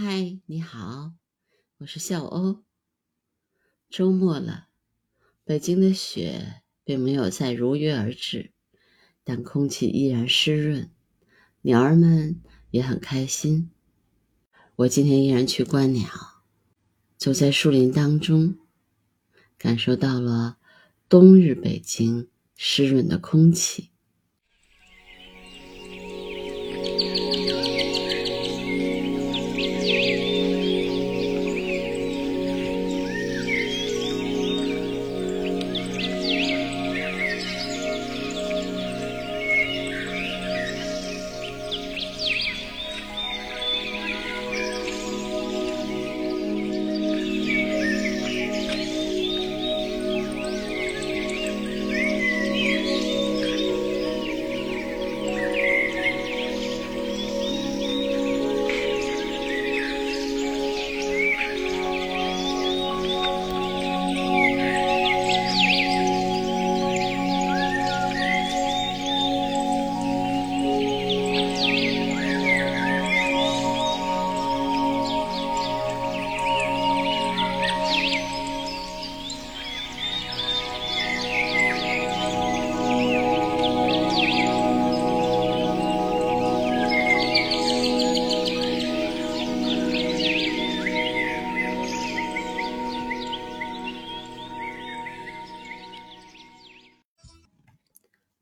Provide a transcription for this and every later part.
嗨，你好，我是笑欧。周末了，北京的雪并没有再如约而至，但空气依然湿润，鸟儿们也很开心。我今天依然去观鸟，走在树林当中，感受到了冬日北京湿润的空气。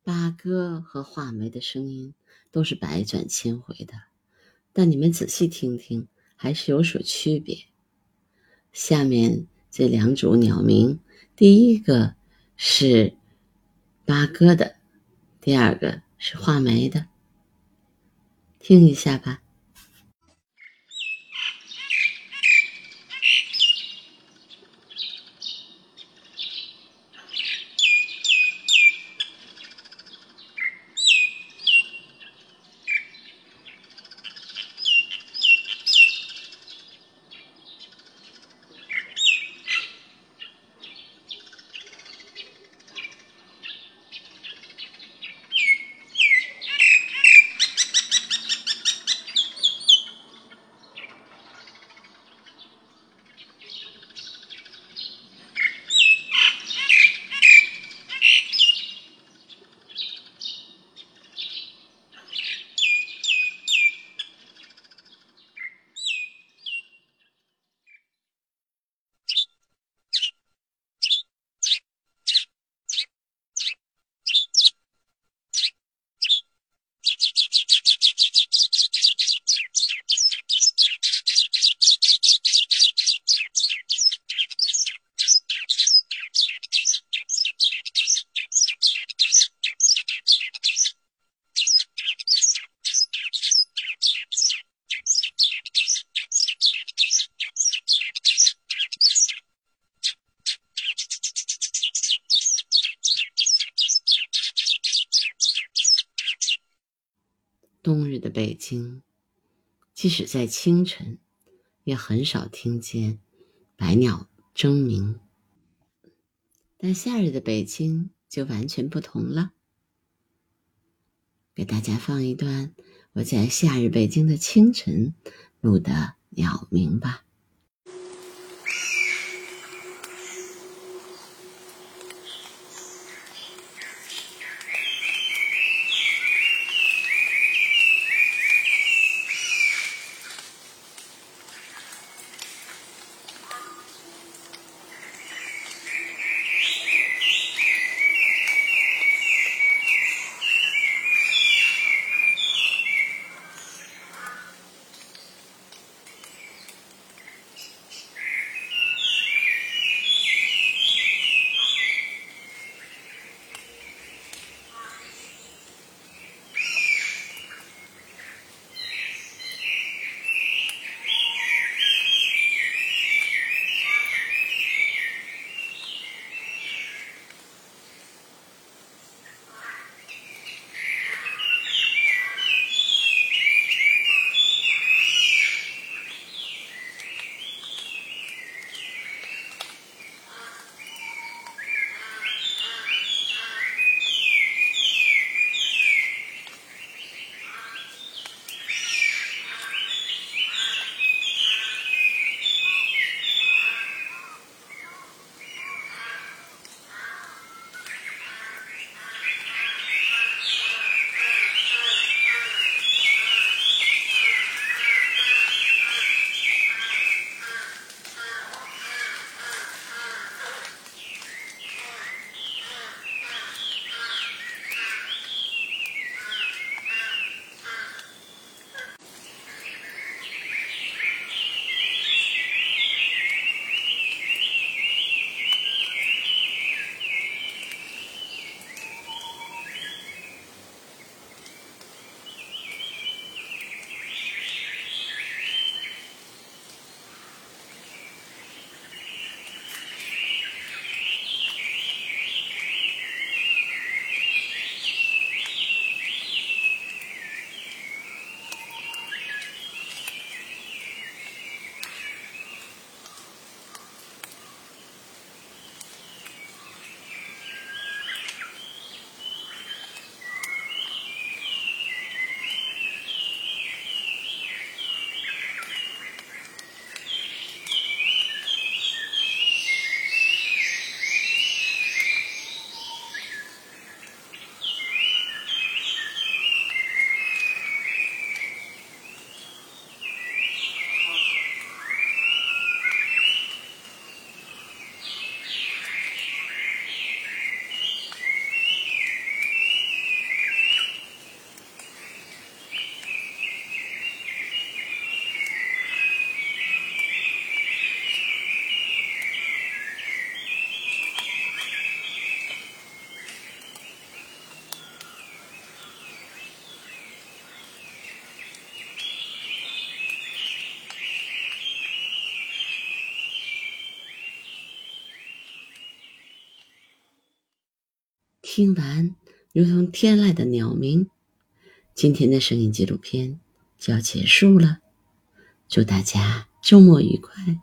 八哥和画眉的声音都是百转千回的，但你们仔细听听，还是有所区别。下面这两组鸟鸣，第一个是八哥的，第二个是画眉的，听一下吧。冬日的北京，即使在清晨，也很少听见百鸟争鸣。但夏日的北京就完全不同了。给大家放一段我在夏日北京的清晨录的鸟鸣吧。听完如同天籁的鸟鸣。今天的声音纪录片就要结束了，祝大家周末愉快。